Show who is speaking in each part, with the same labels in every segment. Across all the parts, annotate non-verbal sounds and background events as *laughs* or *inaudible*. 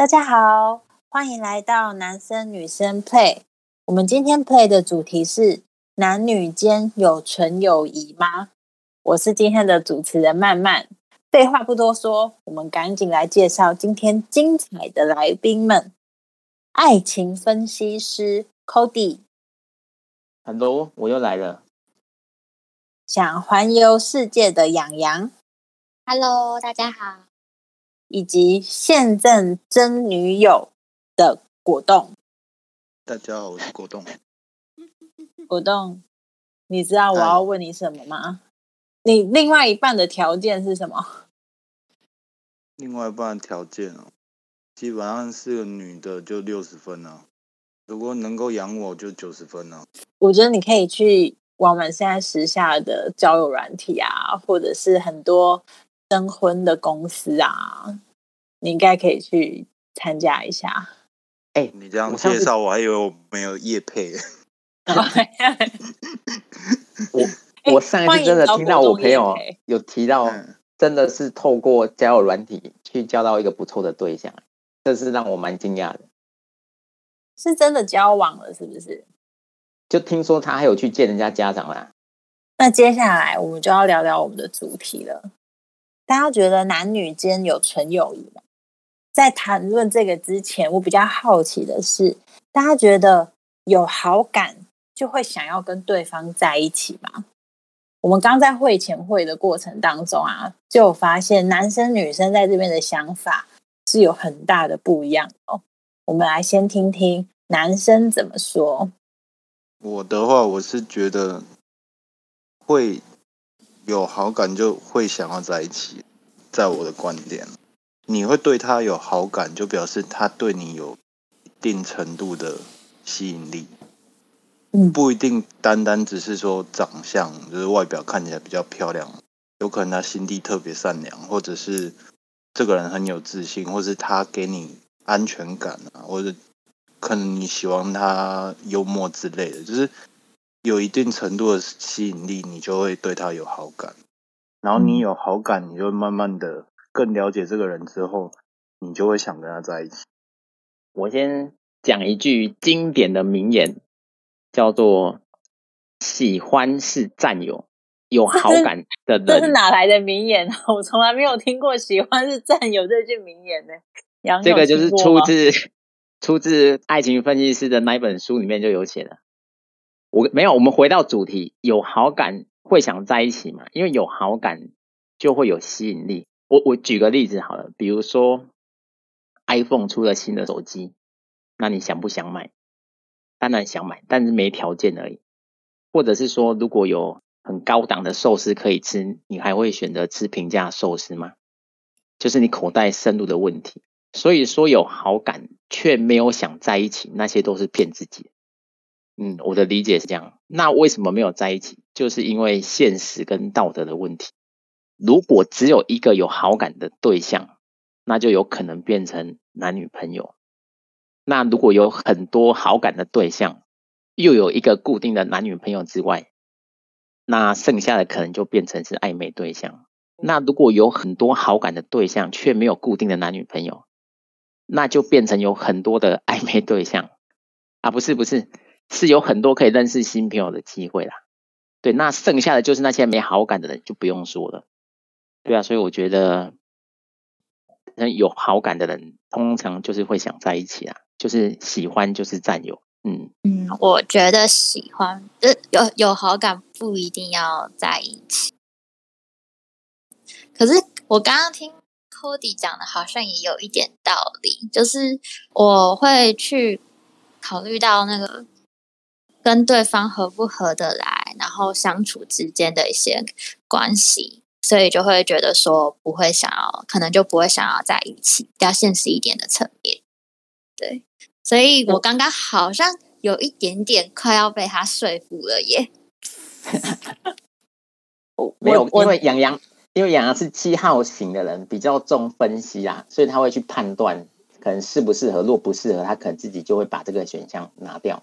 Speaker 1: 大家好，欢迎来到男生女生 play。我们今天 play 的主题是男女间有纯友谊吗？我是今天的主持人曼曼。废话不多说，我们赶紧来介绍今天精彩的来宾们。爱情分析师
Speaker 2: Cody，Hello，我又来了。
Speaker 1: 想环游世界的养羊
Speaker 3: ，Hello，大家好。
Speaker 1: 以及现任真女友的果冻。
Speaker 4: 大家好，我是果冻。*laughs*
Speaker 1: 果冻，你知道我要问你什么吗？你另外一半的条件是什么？
Speaker 4: 另外一半的条件哦，基本上是个女的就六十分啊，如果能够养我就九十分啊。
Speaker 1: 我觉得你可以去我们现在时下的交友软体啊，或者是很多征婚的公司啊，你应该可以去参加一下。
Speaker 2: 哎、
Speaker 4: 你这样介绍，我还以为我没有业配。*laughs*
Speaker 2: 我
Speaker 1: 哎
Speaker 2: 我上一次真的听到我朋友有提到，
Speaker 4: 嗯，
Speaker 2: 真的是透过交友软体去交到一个不错的对象，这是让我蛮惊讶的。
Speaker 1: 是真的交往了，是不是？
Speaker 2: 就听说他还有去见人家家长啦。
Speaker 1: 那接下来我们就要聊聊我们的主题了。大家觉得男女间有纯友谊吗？在谈论这个之前，我比较好奇的是，大家觉得有好感就会想要跟对方在一起吗？我们刚在会前会的过程当中啊，就发现男生女生在这边的想法是有很大的不一样哦。我们来先听听男生怎么说。
Speaker 4: 我的话，我是觉得会有好感就会想要在一起，在我的观点，你会对他有好感，就表示他对你有一定程度的吸引力。
Speaker 1: 嗯
Speaker 4: 不一定单单只是说长相，就是外表看起来比较漂亮，有可能他心地特别善良，或者是这个人很有自信，或是他给你安全感啊，或者可能你喜欢他幽默之类的，就是有一定程度的吸引力，你就会对他有好感。然后你有好感，你就会慢慢的更了解这个人之后，你就会想跟他在一起。
Speaker 2: 我先讲一句经典的名言，叫做“喜欢是占有，有好感的人 *laughs*
Speaker 1: 这是哪来的名言啊？我从来没有听过“喜欢是占有”这句名言呢。杨
Speaker 2: 这个就是出自出自爱情分析师的那一本书里面就有写的。我没有，我们回到主题，有好感会想在一起嘛？因为有好感就会有吸引力。我我举个例子好了，比如说 iPhone 出了新的手机，那你想不想买？当然想买，但是没条件而已。或者是说，如果有很高档的寿司可以吃，你还会选择吃平价寿司吗？就是你口袋深度的问题。所以说有好感却没有想在一起，那些都是骗自己。嗯，我的理解是这样。那为什么没有在一起？就是因为现实跟道德的问题。如果只有一个有好感的对象，那就有可能变成男女朋友。那如果有很多好感的对象，又有一个固定的男女朋友之外，那剩下的可能就变成是暧昧对象。那如果有很多好感的对象，却没有固定的男女朋友，那就变成有很多的暧昧对象啊，不是不是，是有很多可以认识新朋友的机会啦。对，那剩下的就是那些没好感的人就不用说了。对啊，所以我觉得，有好感的人通常就是会想在一起啊，就是喜欢就是占有，嗯，
Speaker 3: 嗯，我觉得喜欢，呃，有有好感不一定要在一起。可是我刚刚听 Cody 讲的，好像也有一点道理，就是我会去考虑到那个跟对方合不合得来，然后相处之间的一些关系，所以就会觉得说不会想要，可能就不会想要在一起，比较现实一点的层面。对，所以我刚刚好像有一点点快要被他说服了耶。*laughs*
Speaker 1: 我
Speaker 2: 没有，因为杨洋，因为杨洋是七号型的人，比较重分析啊，所以他会去判断可能适不适合，若不适合，他可能自己就会把这个选项拿掉。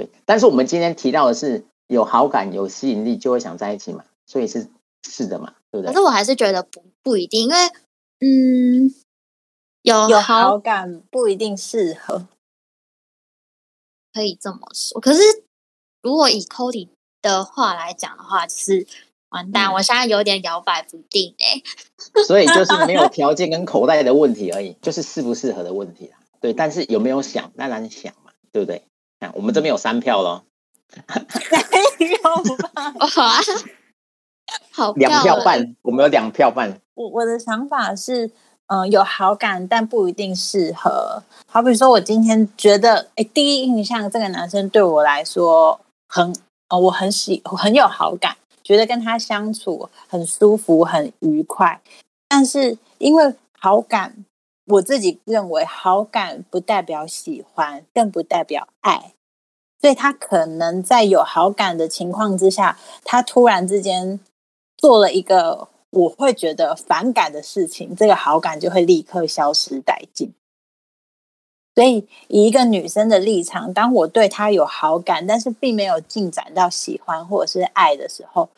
Speaker 2: 对，但是我们今天提到的是有好感、有吸引力就会想在一起嘛，所以是是的嘛，对不对
Speaker 3: 可是？我还是觉得不不一定，因为嗯，
Speaker 1: 有
Speaker 3: 有好
Speaker 1: 好感不一定适合。
Speaker 3: 可以这么说。可是如果以 Cody 的话来讲的话，就是完蛋，
Speaker 2: 嗯
Speaker 3: 我现在有点摇摆不定哎、
Speaker 2: 所以就是 *laughs* 没有条件跟口袋的问题而已，就是适不适合的问题啦。对，但是有没有想，当然想嘛，对不对？啊，我们这边有三票咯，*laughs*
Speaker 1: 没有吧？
Speaker 3: 哇，好
Speaker 2: 两票半，我们有两票半。
Speaker 1: 我我的想法是，嗯、有好感，但不一定适合。好比说，我今天觉得，哎，第一印象这个男生对我来说很，呃，我很喜，我很有好感，觉得跟他相处很舒服、很愉快。但是因为好感，我自己认为好感不代表喜欢，更不代表爱。所以他可能在有好感的情况之下，他突然之间做了一个我会觉得反感的事情，这个好感就会立刻消失殆尽。所以，以一个女生的立场，当我对她有好感，但是并没有进展到喜欢或者是爱的时候，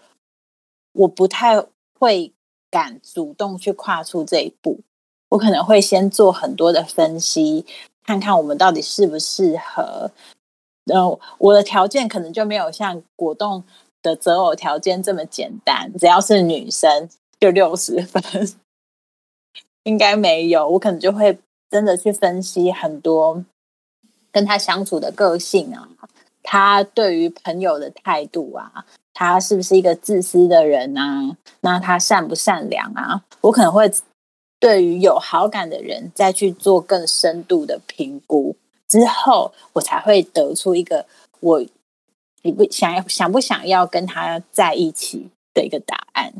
Speaker 1: 我不太会敢主动去跨出这一步。我可能会先做很多的分析，看看我们到底适不适合。然呃，我的条件可能就没有像果冻的择偶条件这么简单，只要是女生就六十分，*laughs* 应该没有。我可能就会真的去分析很多跟他相处的个性啊，他对于朋友的态度啊，他是不是一个自私的人啊？那他善不善良啊？我可能会对于有好感的人再去做更深度的评估。之后，我才会得出一个我你不想要想不想要跟他在一起的一个答案。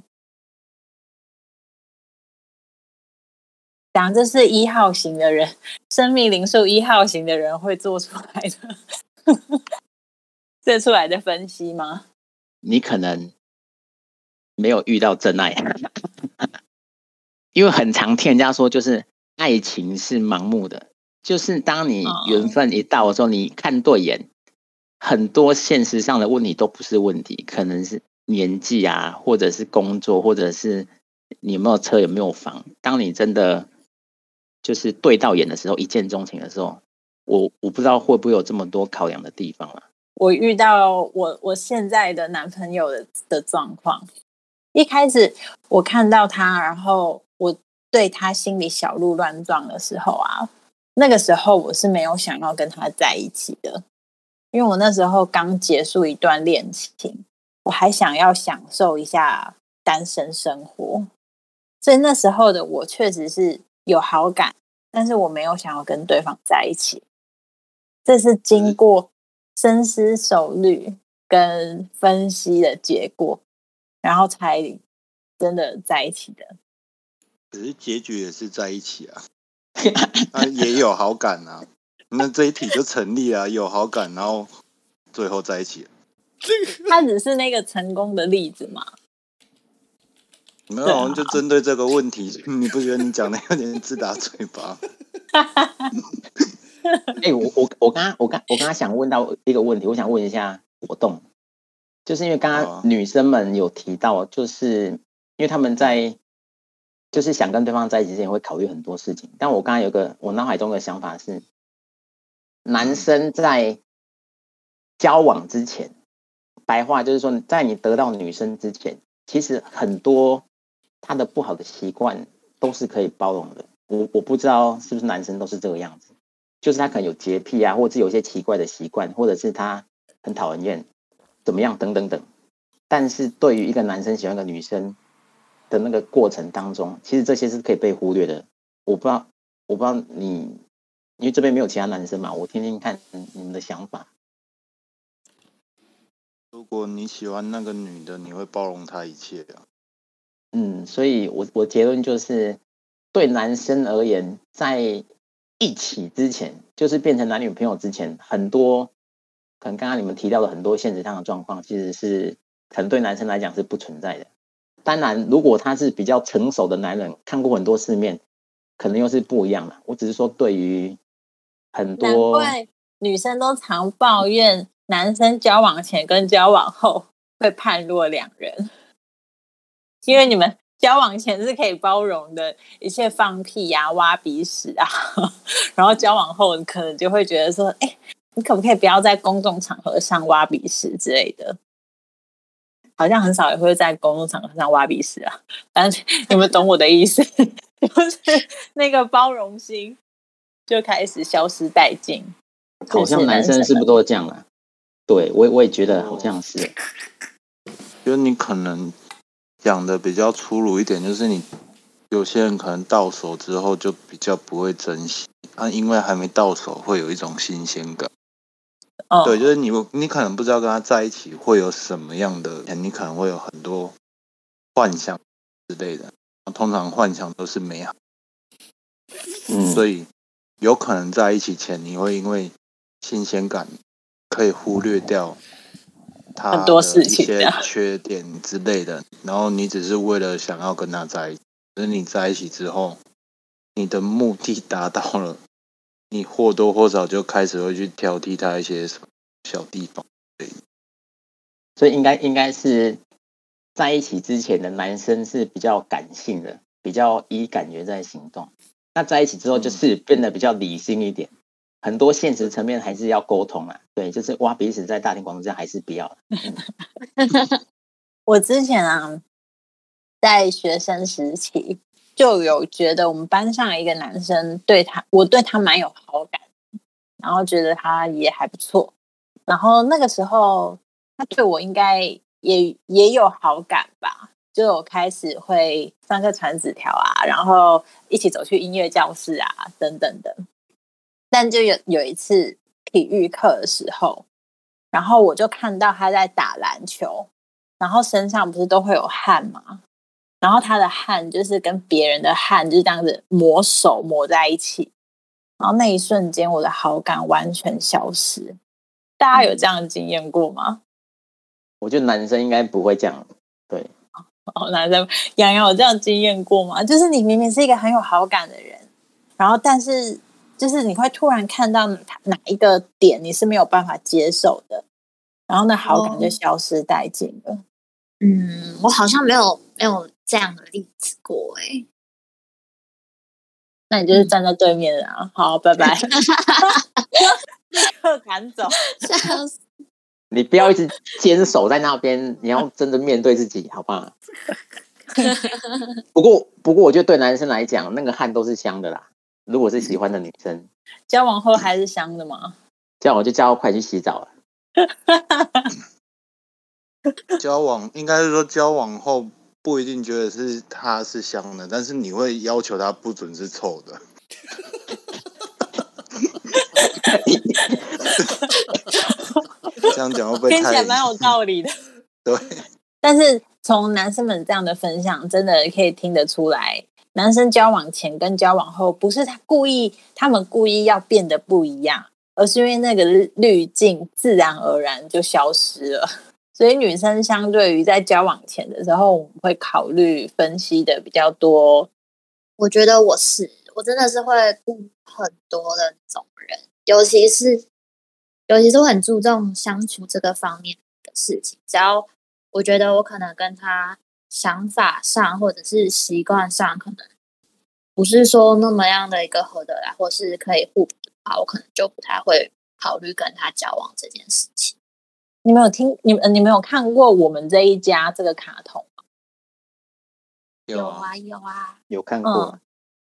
Speaker 1: 讲这是一号型的人，生命灵数一号型的人会做出来的 *laughs* 做出来的分析吗？
Speaker 2: 你可能没有遇到真爱，因为很常听人家说，就是爱情是盲目的，就是当你
Speaker 1: 哦
Speaker 2: 缘分一到的时候，你看对眼，很多现实上的问题都不是问题，可能是年纪啊，或者是工作，或者是你有没有车，有没有房。当你真的就是对到眼的时候，一见钟情的时候，我我不知道会不会有这么多考量的地方啊。
Speaker 1: 我遇到我我现在的男朋友的的状况，一开始我看到他，然后我对他心里小鹿乱撞的时候啊，那个时候我是没有想要跟他在一起的，因为我那时候刚结束一段恋情，我还想要享受一下单身生活，所以那时候的我确实是有好感，但是我没有想要跟对方在一起，这是经过深思熟虑跟分析的结果，然后才真的在一起的。
Speaker 4: 可是结局也是在一起啊，啊也有好感啊，那这一题就成立啊，有好感，然后最后在一起了。
Speaker 1: 他只是那个成功的例子嘛？
Speaker 4: 没有，就针对这个问题，你不觉得你讲的有点自打嘴巴？*laughs*
Speaker 2: 哎、我我我刚刚我刚我刚刚想问到一个问题，我想问一下活动，就是因为刚刚女生们有提到，就是因为他们在就是想跟对方在一起之前会考虑很多事情，但我刚刚有个我脑海中的想法是，男生在交往之前，白话就是说，在你得到女生之前，其实很多他的不好的习惯都是可以包容的。我我不知道是不是男生都是这个样子。就是他可能有洁癖啊，或者是有一些奇怪的习惯，或者是他很讨人厌，怎么样等等等。但是对于一个男生喜欢一个女生的那个过程当中，其实这些是可以被忽略的。我不知道，我不知道你，因为这边没有其他男生嘛，我听听看你你们的想法。
Speaker 4: 如果你喜欢那个女的，你会包容她一切啊。
Speaker 2: 嗯，所以我我结论就是，对男生而言，在一起之前，就是变成男女朋友之前，很多可能刚刚你们提到的很多现实上的状况，其实是可能对男生来讲是不存在的。当然，如果他是比较成熟的男人，看过很多世面，可能又是不一样了。我只是说，对于很多
Speaker 1: 怪女生都常抱怨男生交往前跟交往后会判若两人，*laughs* 因为你们交往前是可以包容的，一切放屁呀、挖鼻屎啊，*laughs* 然后交往后可能就会觉得说，哎，你可不可以不要在公众场合上挖鼻屎之类的？好像很少也会在公众场合上挖鼻屎啊，但是有没有懂我的意思？*laughs* 就是那个包容心就开始消失殆尽。
Speaker 2: 好像男生是不是都这样啊？对我我也觉得好像是。
Speaker 4: 因为你可能讲的比较粗鲁一点，就是你有些人可能到手之后就比较不会珍惜啊，因为还没到手会有一种新鲜感。
Speaker 1: 哦，
Speaker 4: 对，就是你你可能不知道跟他在一起会有什么样的，你可能会有很多幻想之类的。通常幻想都是美好，
Speaker 2: 嗯，
Speaker 4: 所以有可能在一起前你会因为新鲜感可以忽略掉他
Speaker 1: 很多事情
Speaker 4: 一些缺点之类的，然后你只是为了想要跟他在一起。等你在一起之后，你的目的达到了，你或多或少就开始会去挑剔他一些什么小地方。
Speaker 2: 所以应该应该是在一起之前的男生是比较感性的，比较以感觉在行动。那在一起之后就是变得比较理性一点，很多现实层面还是要沟通啊。对，就是挖彼此在大庭广众下还是不要。*laughs*
Speaker 1: 我之前啊，在学生时期就有觉得我们班上一个男生对他，我对他蛮有好感，然后觉得他也还不错。然后那个时候他对我应该也也有好感吧，就有开始会上课传纸条啊，然后一起走去音乐教室啊，等等的。但就有有一次体育课的时候，然后我就看到他在打篮球。然后身上不是都会有汗吗？然后他的汗就是跟别人的汗就是这样子抹手抹在一起，然后那一瞬间我的好感完全消失。大家有这样的经验过吗？
Speaker 2: 我觉得男生应该不会这样。对，*laughs*
Speaker 1: 哦，男生洋洋有这样经验过吗？就是你明明是一个很有好感的人，然后但是就是你会突然看到哪一个点你是没有办法接受的，然后那好感就消失殆尽了。
Speaker 3: 嗯，我好像没有没有这样的例子过哎。
Speaker 1: 那你就是站在对面啊，好，拜拜，立 *laughs* 刻赶走，*laughs*
Speaker 3: 笑死！
Speaker 2: 你不要一直坚守在那边，你要真的面对自己，好不好？*laughs* 不过，不过，我觉得对男生来讲，那个汗都是香的啦。如果是喜欢的女生，
Speaker 1: 交往后还是香的吗？
Speaker 2: 交往就叫快去洗澡了。
Speaker 4: 交往应该是说交往后不一定觉得是它是香的，但是你会要求它不准是臭的。*laughs* 这样讲会不会
Speaker 1: 听起来蛮有道理的？*laughs*
Speaker 4: 对。
Speaker 1: 但是从男生们这样的分享，真的可以听得出来，男生交往前跟交往后，不是他故意，他们故意要变得不一样，而是因为那个滤镜自然而然就消失了。所以女生相对于在交往前的时候，我们会考虑分析的比较多。
Speaker 3: 我觉得我是，我真的是会顾很多的那种人，尤其是尤其是我很注重相处这个方面的事情。只要我觉得我可能跟他想法上或者是习惯上，可能不是说那么样的一个合得来，或是可以互补的话，我可能就不太会考虑跟他交往这件事情。
Speaker 1: 你们有听？你们你们有看过我们这一家这个卡通吗？
Speaker 3: 有啊，有啊，
Speaker 2: 有看过。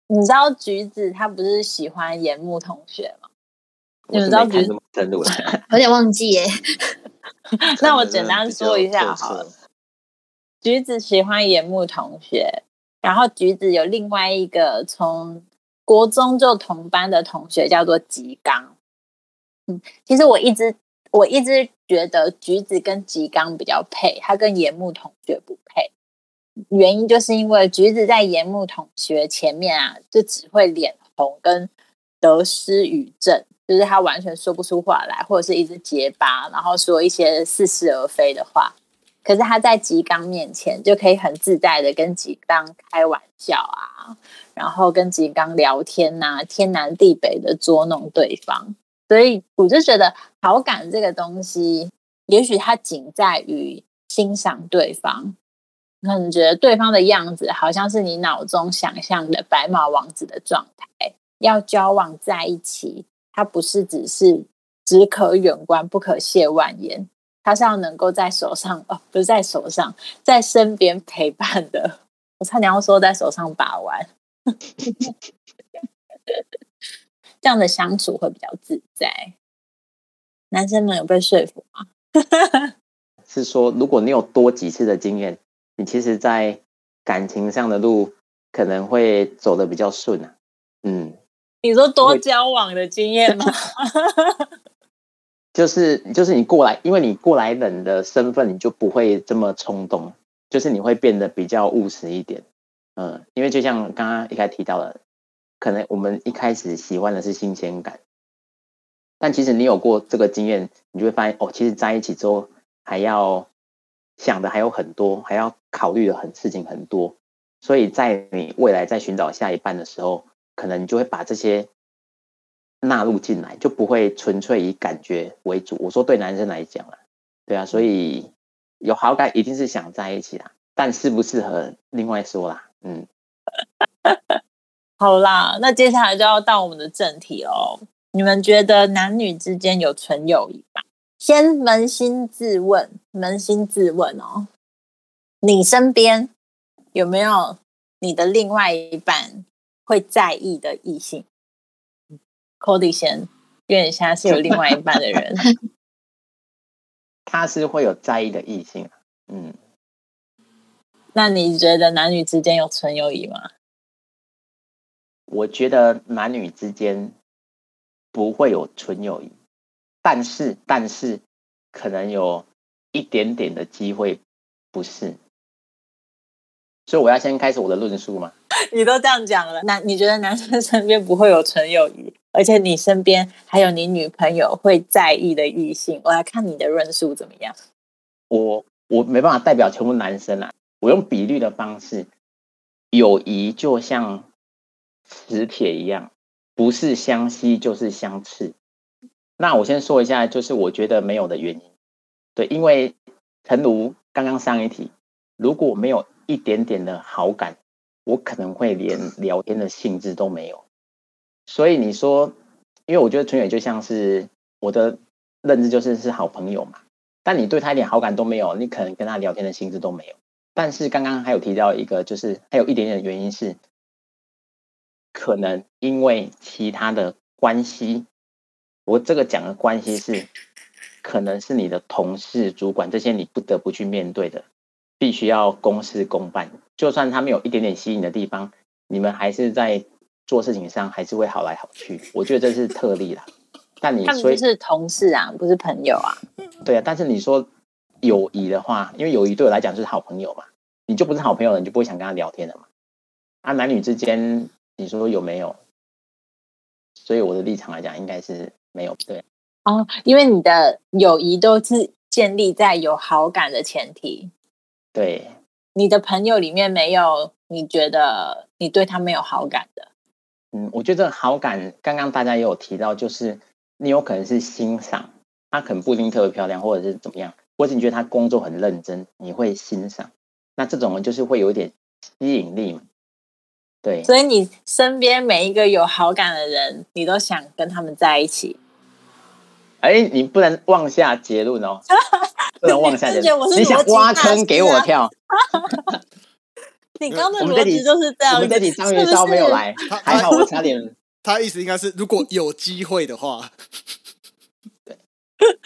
Speaker 1: 你知道橘子他不是喜欢岩木同学吗？
Speaker 2: 你
Speaker 1: 们知道橘
Speaker 2: 子深入了，*laughs*
Speaker 3: 有点忘记耶。*laughs*
Speaker 1: 那我简单说一下好了。橘子喜欢岩木同学，然后橘子有另外一个从国中就同班的同学叫做吉刚。嗯，其实我一直。我一直觉得橘子跟吉刚比较配，他跟岩木同学不配。原因就是因为橘子在岩木同学前面啊，就只会脸红跟得失语症，就是他完全说不出话来，或者是一直结巴，然后说一些似是而非的话。可是他在吉刚面前就可以很自在的跟吉刚开玩笑啊，然后跟吉刚聊天呐，天南地北的捉弄对方。所以我就觉得好感这个东西，也许它仅在于欣赏对方，可能觉得对方的样子好像是你脑中想象的白马王子的状态，要交往在一起，他不是只是只可远观不可亵玩焉，他是要能够在手上哦，不是在手上，在身边陪伴的。*laughs* 我差点要说在手上把玩，*laughs* 这样的相处会比较自在。男生们有被说服吗？*laughs*
Speaker 2: 是说，如果你有多几次的经验，你其实，在感情上的路可能会走的比较顺啊。嗯，
Speaker 1: 你说多交往的经验吗？*laughs*
Speaker 2: 就是就是你过来，因为你过来人的身份，你就不会这么冲动，就是你会变得比较务实一点。嗯，因为就像刚刚一开始提到的，可能我们一开始喜欢的是新鲜感，但其实你有过这个经验，你就会发现哦，其实在一起之后还要想的还有很多，还要考虑的很事情很多，所以在你未来在寻找下一半的时候，可能你就会把这些纳入进来，就不会纯粹以感觉为主。我说对男生来讲啊，对啊，所以有好感一定是想在一起啦，但适不适合另外说啦。嗯，*laughs*
Speaker 1: 好啦，那接下来就要到我们的正题哦。你们觉得男女之间有纯友谊吗？先扪心自问，扪心自问哦，你身边有没有你的另外一半会在意的异性？Cody 先，因为你现在是有另外一半的人，*laughs*
Speaker 2: 他是会有在意的异性。嗯。
Speaker 1: 那你觉得男女之间有纯友谊吗？
Speaker 2: 我觉得男女之间不会有纯友谊，但是但是可能有一点点的机会不是，所以我要先开始我的论述吗？
Speaker 1: 你都这样讲了，那你觉得男生身边不会有纯友谊，而且你身边还有你女朋友会在意的异性，我来看你的论述怎么样？
Speaker 2: 我我没办法代表全部男生啊。我用比率的方式，友谊就像磁铁一样，不是相吸就是相斥。那我先说一下，就是我觉得没有的原因。对，因为诚如刚刚上一题，如果没有一点点的好感，我可能会连 *laughs* 聊天的兴致都没有。所以你说，因为我觉得纯友就像是我的认知就是是好朋友嘛，但你对他一点好感都没有，你可能跟他聊天的兴致都没有。但是刚刚还有提到一个，就是还有一点点的原因是，可能因为其他的关系，我这个讲的关系是，可能是你的同事、主管这些你不得不去面对的，必须要公事公办。就算他们有一点点吸引的地方，你们还是在做事情上还是会好来好去。我觉得这是特例啦。*laughs* 但你
Speaker 1: 所以是同事啊，不是朋友啊。
Speaker 2: 对啊，但是你说。友谊的话，因为友谊对我来讲就是好朋友嘛，你就不是好朋友了，你就不会想跟他聊天了嘛。啊，男女之间，你说有没有？所以我的立场来讲，应该是没有。对，
Speaker 1: 哦，因为你的友谊都是建立在有好感的前提。
Speaker 2: 对，
Speaker 1: 你的朋友里面没有你觉得你对他没有好感的。
Speaker 2: 嗯，我觉得好感，刚刚大家也有提到，就是你有可能是欣赏，他可能不一定特别漂亮，或者是怎么样。或者你觉得他工作很认真，你会欣赏，那这种人就是会有一点吸引力嘛？对，
Speaker 1: 所以你身边每一个有好感的人，你都想跟他们在一起。
Speaker 2: 哎，你不能妄下结论哦，*laughs* 不能妄下结论。你想挖坑给我跳？*laughs*
Speaker 1: 你刚 *laughs* 的逻辑就是这样。
Speaker 2: 我们这里张元超没有来，还好我差点。
Speaker 5: 他意思应该是，如果有机会的话。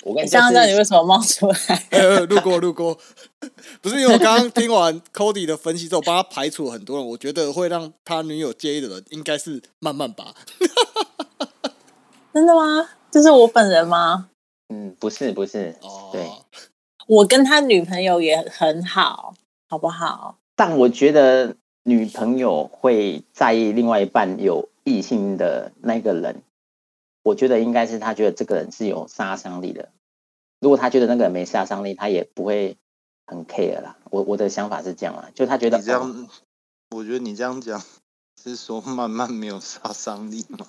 Speaker 2: 我跟你
Speaker 1: 讲，你为什么冒出来？
Speaker 5: 呃，路过路过，*laughs* 不是因为我刚刚听完 Cody 的分析之后，帮他排除了很多人，我觉得会让他女友介意的人，应该是慢慢吧。*laughs*
Speaker 1: 真的吗？这是我本人吗？
Speaker 2: 嗯，不是，不是。哦，对，
Speaker 1: 我跟他女朋友也很好，好不好？
Speaker 2: 但我觉得女朋友会在意另外一半有异性的那个人。我觉得应该是他觉得这个人是有杀伤力的。如果他觉得那个人没杀伤力，他也不会很 care 啦。我我的想法是这样啊，就他觉得
Speaker 4: 你这样，我觉得你这样讲是说慢慢没有杀伤力吗？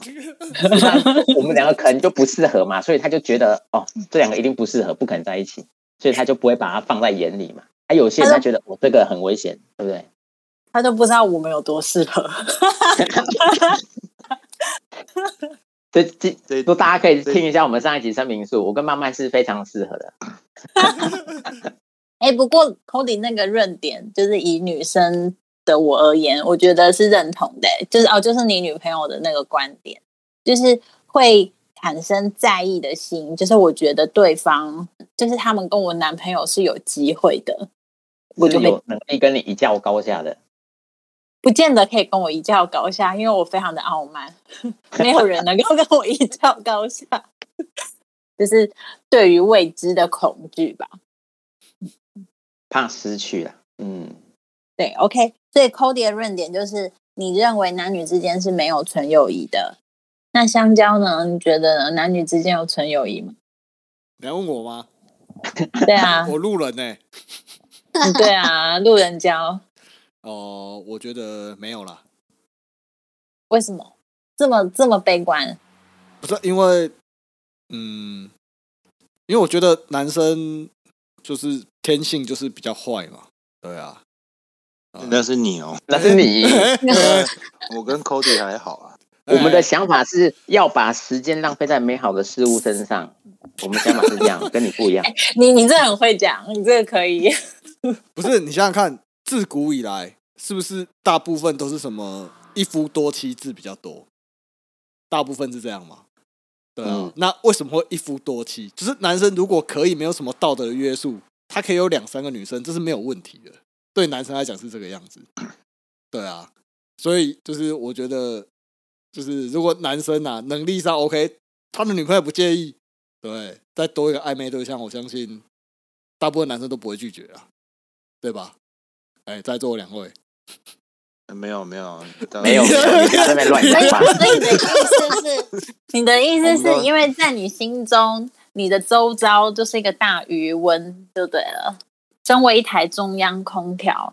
Speaker 4: *laughs*
Speaker 2: 我们两个可能就不适合嘛，所以他就觉得哦，这两个一定不适合，不可能在一起，所以他就不会把它放在眼里嘛。还有些人
Speaker 1: 他
Speaker 2: 他觉得我这个很危险，对不对？
Speaker 1: 他都不知道我们有多适合。*laughs*
Speaker 2: 这这
Speaker 4: 这
Speaker 2: 都大家可以
Speaker 4: 这
Speaker 2: 听一下我们上一集声明书，我跟曼曼是非常适合的。*laughs*
Speaker 1: 哎、不过 Cody 那个论点，就是以女生的我而言，我觉得是认同的、就是哦，就是你女朋友的那个观点，就是会产生在意的心，就是我觉得对方，就是他们跟我男朋友是有机会的，我就是会
Speaker 2: 有能力跟你一较高下的。
Speaker 1: 不见得可以跟我一较高下，因为我非常的傲慢，*laughs* 没有人能够跟我一较高下，*laughs* 就是对于未知的恐惧吧。
Speaker 2: 怕失去了，嗯，
Speaker 1: 对，OK，所以 Cody 的论点就是，你认为男女之间是没有纯友谊的。那香蕉呢？你觉得呢？男女之间有纯友谊吗？
Speaker 5: 你要问我吗？*laughs*
Speaker 1: 对啊，*laughs*
Speaker 5: 我路人呢、
Speaker 1: 嗯对啊，路人交
Speaker 5: 哦、我觉得没有啦，
Speaker 1: 为什么这么这么悲观？
Speaker 5: 不是因为，嗯，因为我觉得男生就是天性就是比较坏嘛，对啊，啊
Speaker 4: 那是你哦，*laughs*
Speaker 2: 那是你。*laughs*
Speaker 4: 我跟 Cody 还好啊。
Speaker 2: 我们的想法是要把时间浪费在美好的事物身上。我们想法是这样，*laughs* 跟你不一样。
Speaker 1: 你你这很会讲，你这个可以。
Speaker 5: 不是你想想看，自古以来是不是大部分都是什么一夫多妻制比较多？大部分是这样吗？对啊，
Speaker 2: 嗯
Speaker 5: 那为什么会一夫多妻？就是男生如果可以没有什么道德的约束，他可以有两三个女生，这是没有问题的。对男生来讲是这个样子。*clears throat* 对啊，所以就是我觉得，就是如果男生啊能力上 OK，他的女朋友不介意，对，再多一个暧昧对象，我相信大部分男生都不会拒绝啊，对吧？哎，在座两位，
Speaker 4: 没有没有
Speaker 2: 没有，没有你在那边乱讲
Speaker 1: 以你的意思是，*laughs* 你的意思是因为在你心中，你的周遭就是一个大余温，就对了。身为一台中央空调，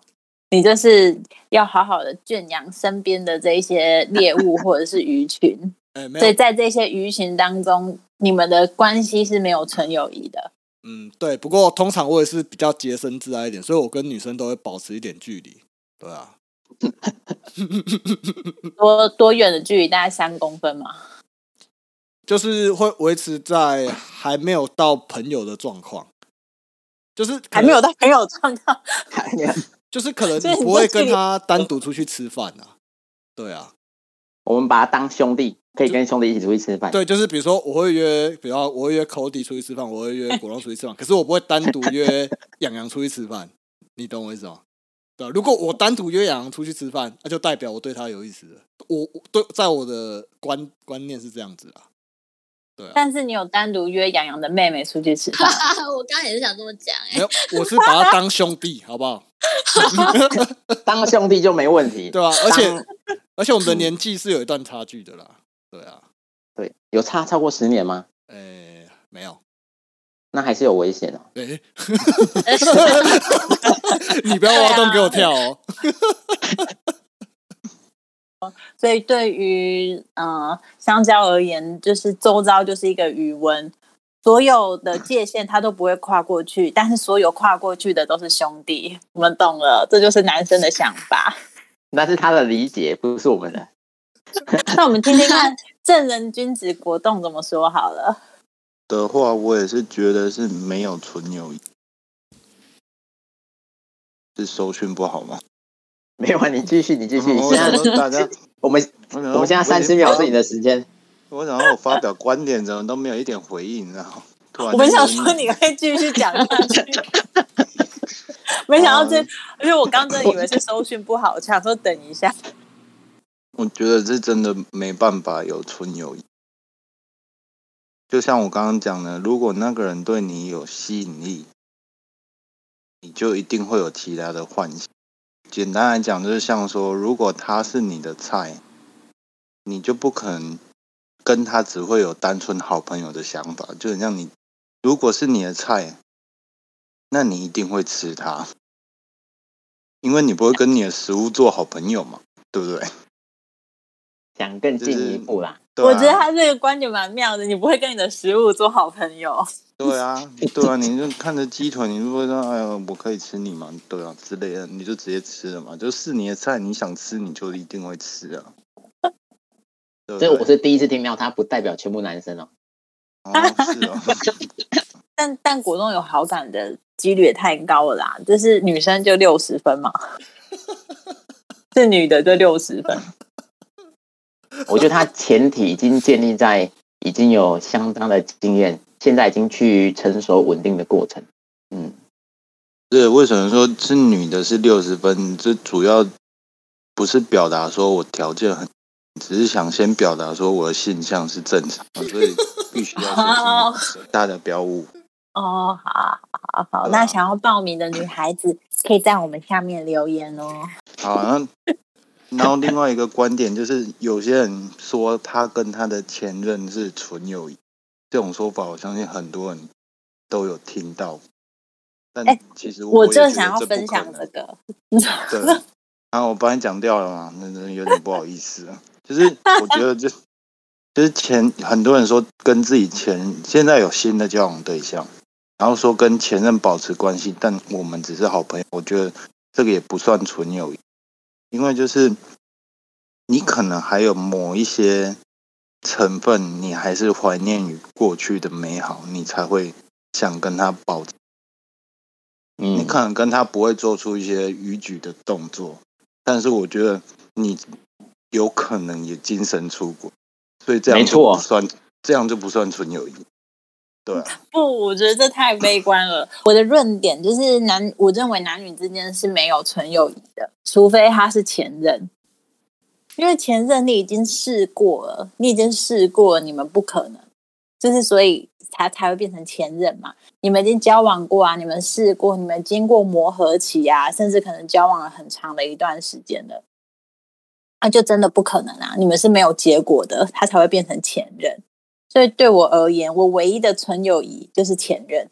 Speaker 1: 你就是要好好的圈养身边的这一些猎物或者是鱼群。*laughs*
Speaker 5: 哎，没
Speaker 1: 所以，在这些鱼群当中，你们的关系是没有纯友谊的。
Speaker 5: 嗯，对。不过通常我也是比较洁身自爱一点，所以我跟女生都会保持一点距离。对啊，*laughs*
Speaker 1: 多多远的距离？大概三公分嘛。
Speaker 5: 就是会维持在还没有到朋友的状况，就是
Speaker 1: 还没有到朋友状况，*laughs*
Speaker 5: 就是可能你不会跟他单独出去吃饭啊。对啊，
Speaker 2: 我们把他当兄弟，可以跟兄弟一起出去吃饭。
Speaker 5: 对，就是比如说我会约，比方我会约 Cody 出去吃饭，我会约果冻出去吃饭，*laughs* 可是我不会单独约养羊出去吃饭，你懂我意思吗？对啊，如果我单独约养羊出去吃饭，那就代表我对他有意思了。我我对，在我的观观念是这样子啊。对啊，
Speaker 1: 但是你有单独约洋洋的妹妹出去吃饭，*laughs*
Speaker 3: 我刚刚也是想这么讲哎、
Speaker 5: 没有，我是 *laughs* 把他当兄弟，好不好？*laughs*
Speaker 2: 当兄弟就没问题。
Speaker 5: 对啊，而且而且我们的年纪是有一段差距的啦。对啊，
Speaker 2: 对，有差超过十年吗？
Speaker 5: 诶、没有，
Speaker 2: 那还是有危险哦。
Speaker 5: 诶、你不要挖洞给我跳哦。
Speaker 1: 所以对于呃香蕉而言，就是周遭就是一个余温，所有的界限他都不会跨过去，但是所有跨过去的都是兄弟。我们懂了，这就是男生的想法。*laughs*
Speaker 2: 那是他的理解，不是我们的。*laughs*
Speaker 1: 那我们听听看 *laughs* 正人君子国栋怎么说好了。
Speaker 4: 的话，我也是觉得是没有纯友谊，是收讯不好吗？*laughs*
Speaker 2: 没有啊，你继续，你继续。现在
Speaker 4: 大家，*laughs*
Speaker 2: 我们
Speaker 4: 我
Speaker 2: 我们现在三十秒是你的时间。
Speaker 4: 我想要我发表观点，怎么都没有一点回应，然后突然
Speaker 1: 我们想说你会继续讲下去，*laughs* 没想到这，因为我刚真的以为是收讯不好，我想说等一下。
Speaker 4: 我觉得这真的没办法有纯友谊。就像我刚刚讲的，如果那个人对你有吸引力，你就一定会有其他的幻想。简单来讲，就是像说，如果他是你的菜，你就不可能跟他只会有单纯好朋友的想法。就很像你，如果是你的菜，那你一定会吃它，因为你不会跟你的食物做好朋友嘛，对不对？
Speaker 2: 想更进一步啦。
Speaker 4: 对啊
Speaker 1: 我觉得他这个观点蛮妙的，你不会跟你的食物做好朋友。
Speaker 4: 对啊，对啊，你就看着鸡腿，你就会说，哎呀，我可以吃你吗？对啊，之类的，你就直接吃了嘛，就是你的菜，你想吃你就一定会吃啊。
Speaker 2: 这我
Speaker 4: 对
Speaker 2: 是第一次听到，它不代表全部男生哦。
Speaker 4: 哦，是哦，*laughs*
Speaker 1: 但但果冻有好感的几率也太高了啦，就是女生就六十分嘛，是女的就六十分。
Speaker 2: 我觉得他前提已经建立在已经有相当的经验，现在已经去成熟稳定的过程。嗯，
Speaker 4: 是为什么说是女的是六十分？这主要不是表达说我条件很，只是想先表达说我的性向是正常的，*laughs* 所以必须要大家不要误。
Speaker 1: 哦，好好好，那想要报名的女孩子可以在我们下面留言哦。
Speaker 4: 好，那然后另外一个观点就是，有些人说他跟他的前任是纯友谊，这种说法，我相信很多人都有听到。但
Speaker 1: 哎
Speaker 4: 其实
Speaker 1: 我
Speaker 4: 也觉得
Speaker 1: 正想要分享
Speaker 4: 能
Speaker 1: 这个，
Speaker 4: 对，然后我帮你讲掉了嘛，那那有点不好意思啊。就是我觉得就就是前很多人说跟自己前现在有新的交往对象，然后说跟前任保持关系，但我们只是好朋友，我觉得这个也不算纯友谊，因为就是你可能还有某一些成分，你还是怀念于过去的美好，你才会想跟他保持。你
Speaker 2: 嗯，
Speaker 4: 可能跟他不会做出一些逾矩的动作，但是我觉得你有可能也精神出轨，所以这样就
Speaker 2: 没错
Speaker 4: 不算，这样就不算纯友谊。对啊，
Speaker 1: 不，我觉得这太悲观了。我的论点就是男，我认为男女之间是没有纯友谊的，除非他是前任。因为前任你已经试过了，你已经试过了，你们不可能，就是所以他才会变成前任嘛。你们已经交往过啊，你们试过，你们经过磨合期啊，甚至可能交往了很长的一段时间了，那就真的不可能啊！你们是没有结果的，他才会变成前任。所以对我而言，我唯一的纯友谊就是前任。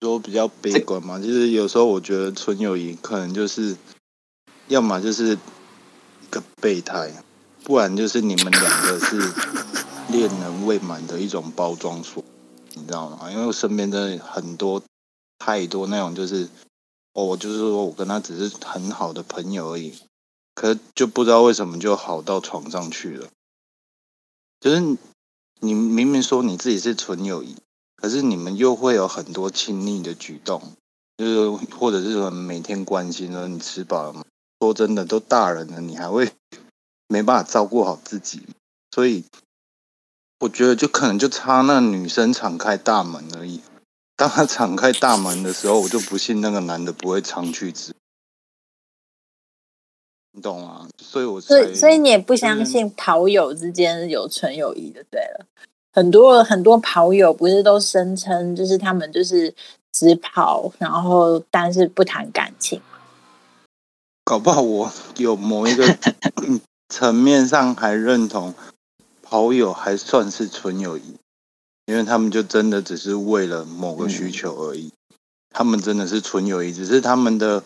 Speaker 4: 说比较悲观嘛，就是有时候我觉得纯友谊可能就是，要么就是个备胎，不然就是你们两个是恋人未满的一种包装术，你知道吗？因为我身边的很多太多那种就是，哦，我就是说我跟他只是很好的朋友而已，可是就不知道为什么就好到床上去了，就是你明明说你自己是纯友谊。可是你们又会有很多亲密的举动，就是或者是说每天关心说你吃饱了吗？说真的，都大人了，你还会 *laughs* 没办法照顾好自己，所以我觉得就可能就差那女生敞开大门而已。当她敞开大门的时候，我就不信那个男的不会长驱直，你懂吗？所以我才
Speaker 1: 所以，所以你也不相信跑友之间有纯友谊的，对了。很多很多跑友不是都声称，就是他们就是只跑，然后但是不谈感情。
Speaker 4: 搞不好我有某一个 *laughs* 层面上还认同跑友还算是纯友谊，因为他们就真的只是为了某个需求而已，他们真的是纯友谊，只是他们的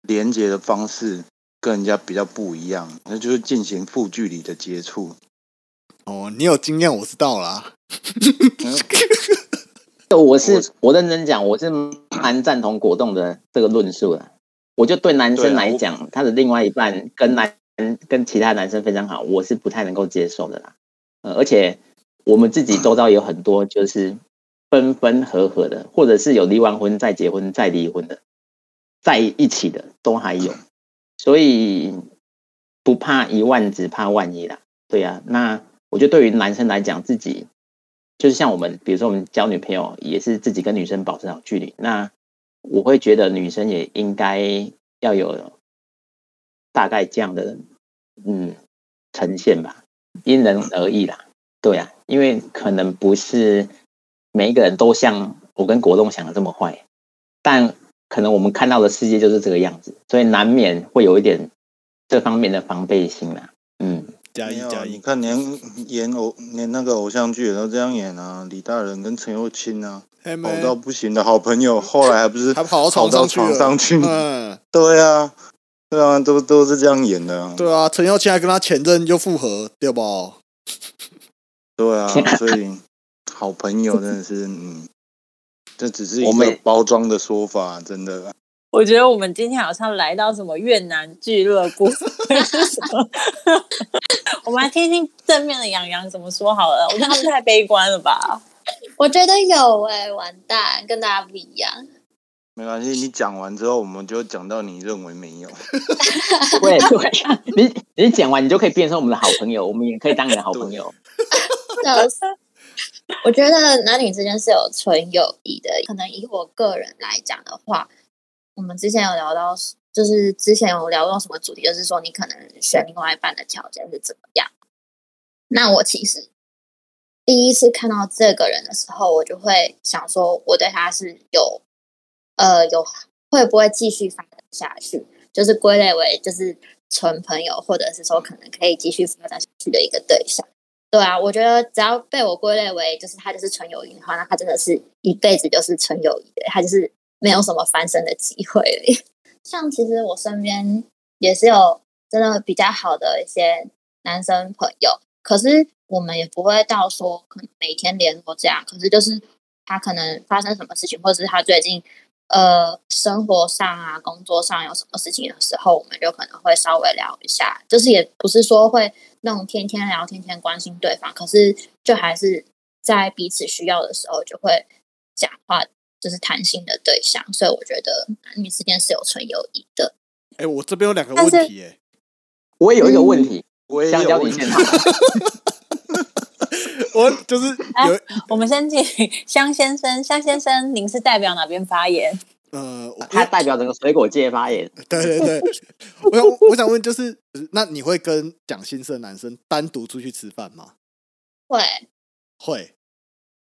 Speaker 4: 连接的方式跟人家比较不一样，那就是进行负距离的接触。
Speaker 5: 哦，你有经验，我知道啦。*laughs*
Speaker 2: 我是我认真讲，我是蛮赞同果冻的这个论述的。我就对男生来讲，他的另外一半跟男跟其他男生非常好，我是不太能够接受的啦。呃，而且我们自己周遭有很多就是分分合合的，或者是有离完婚再结婚再离婚的，在一起的都还有，所以不怕一万，只怕万一啦。对呀、那我觉得对于男生来讲，自己就是像我们，比如说我们交女朋友，也是自己跟女生保持好距离。那我会觉得女生也应该要有大概这样的嗯呈现吧，因人而异啦。对啊，因为可能不是每一个人都像我跟国栋想的这么坏，但可能我们看到的世界就是这个样子，所以难免会有一点这方面的防备心啦。嗯，
Speaker 5: 加一
Speaker 4: 没有啊，你
Speaker 5: 加一，
Speaker 4: 看连演偶连那个偶像剧也都这样演啊，李大人跟陈又青啊，
Speaker 5: 哎
Speaker 4: 好到不行的好朋友，*laughs* 后来还不是
Speaker 5: 还跑到床上去了
Speaker 4: 床上去？
Speaker 5: 嗯，*laughs*
Speaker 4: 对啊，对啊，都都是这样演的、啊。
Speaker 5: 对啊，陈耀庆还跟他前任又复合，对不？*laughs*
Speaker 4: 对啊，所以好朋友真的是，嗯，这只是一
Speaker 2: 我们
Speaker 4: 个包装的说法，真的。
Speaker 1: 我觉得我们今天好像来到什么越南俱乐部，是什么我们来听听正面的杨洋怎么说好了。我觉得他们太悲观了吧？
Speaker 3: 我觉得有哎、完蛋，跟大家不一样。
Speaker 4: 没关系，你讲完之后，我们就讲到你认为没有。
Speaker 2: 对对，*laughs* 你你讲完，你就可以变成我们的好朋友，我们也可以当你的好朋友。*laughs*
Speaker 3: 我觉得男女之间是有纯友谊的。可能以我个人来讲的话，我们之前有聊到，就是之前有聊到什么主题，就是说你可能选另外一半的条件是怎么样。那我其实第一次看到这个人的时候，我就会想说，我对他是有呃有会不会继续发展下去，就是归类为就是纯朋友，或者是说可能可以继续发展下去的一个对象。对啊，我觉得只要被我归类为就是他就是纯友谊的话，那他真的是一辈子就是纯友谊的，他就是没有什么翻身的机会。像其实我身边也是有真的比较好的一些男生朋友，可是我们也不会到说可能每天联络这样，可是就是他可能发生什么事情，或者是他最近呃生活上啊、工作上有什么事情的时候，我们就可能会稍微聊一下，就是也不是说会那种天天聊、天天关心对方，可是就还是在彼此需要的时候就会讲话，就是谈心的对象，所以我觉得男女之间是有纯友谊的。
Speaker 5: 哎、我这边有两个问题、哎，
Speaker 2: 我也有一个问题，
Speaker 4: 我也
Speaker 2: 香
Speaker 4: 有问题。*laughs*
Speaker 5: 我就是
Speaker 1: 哎
Speaker 5: 有
Speaker 1: 我们先请香先生，香先生，您是代表哪边发言？
Speaker 5: 呃，我
Speaker 2: 他代表整个水果界发言，
Speaker 5: 对对对，我想我想问，就是那你会跟讲心事的男生单独出去吃饭吗？
Speaker 3: 会
Speaker 5: 会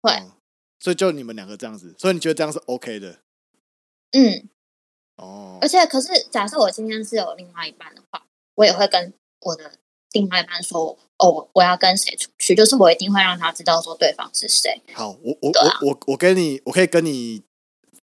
Speaker 3: 会
Speaker 5: 嗯所以就你们两个这样子，所以你觉得这样是 OK 的
Speaker 3: 嗯，
Speaker 5: 哦
Speaker 3: 而？且可是假设我今天是有另外一半的话，我也会跟我的另外一半说，哦，我要跟谁出去，就是我一定会让他知道说对方是谁。
Speaker 5: 好，我我
Speaker 3: 啊
Speaker 5: 我我我跟你，我可以跟你，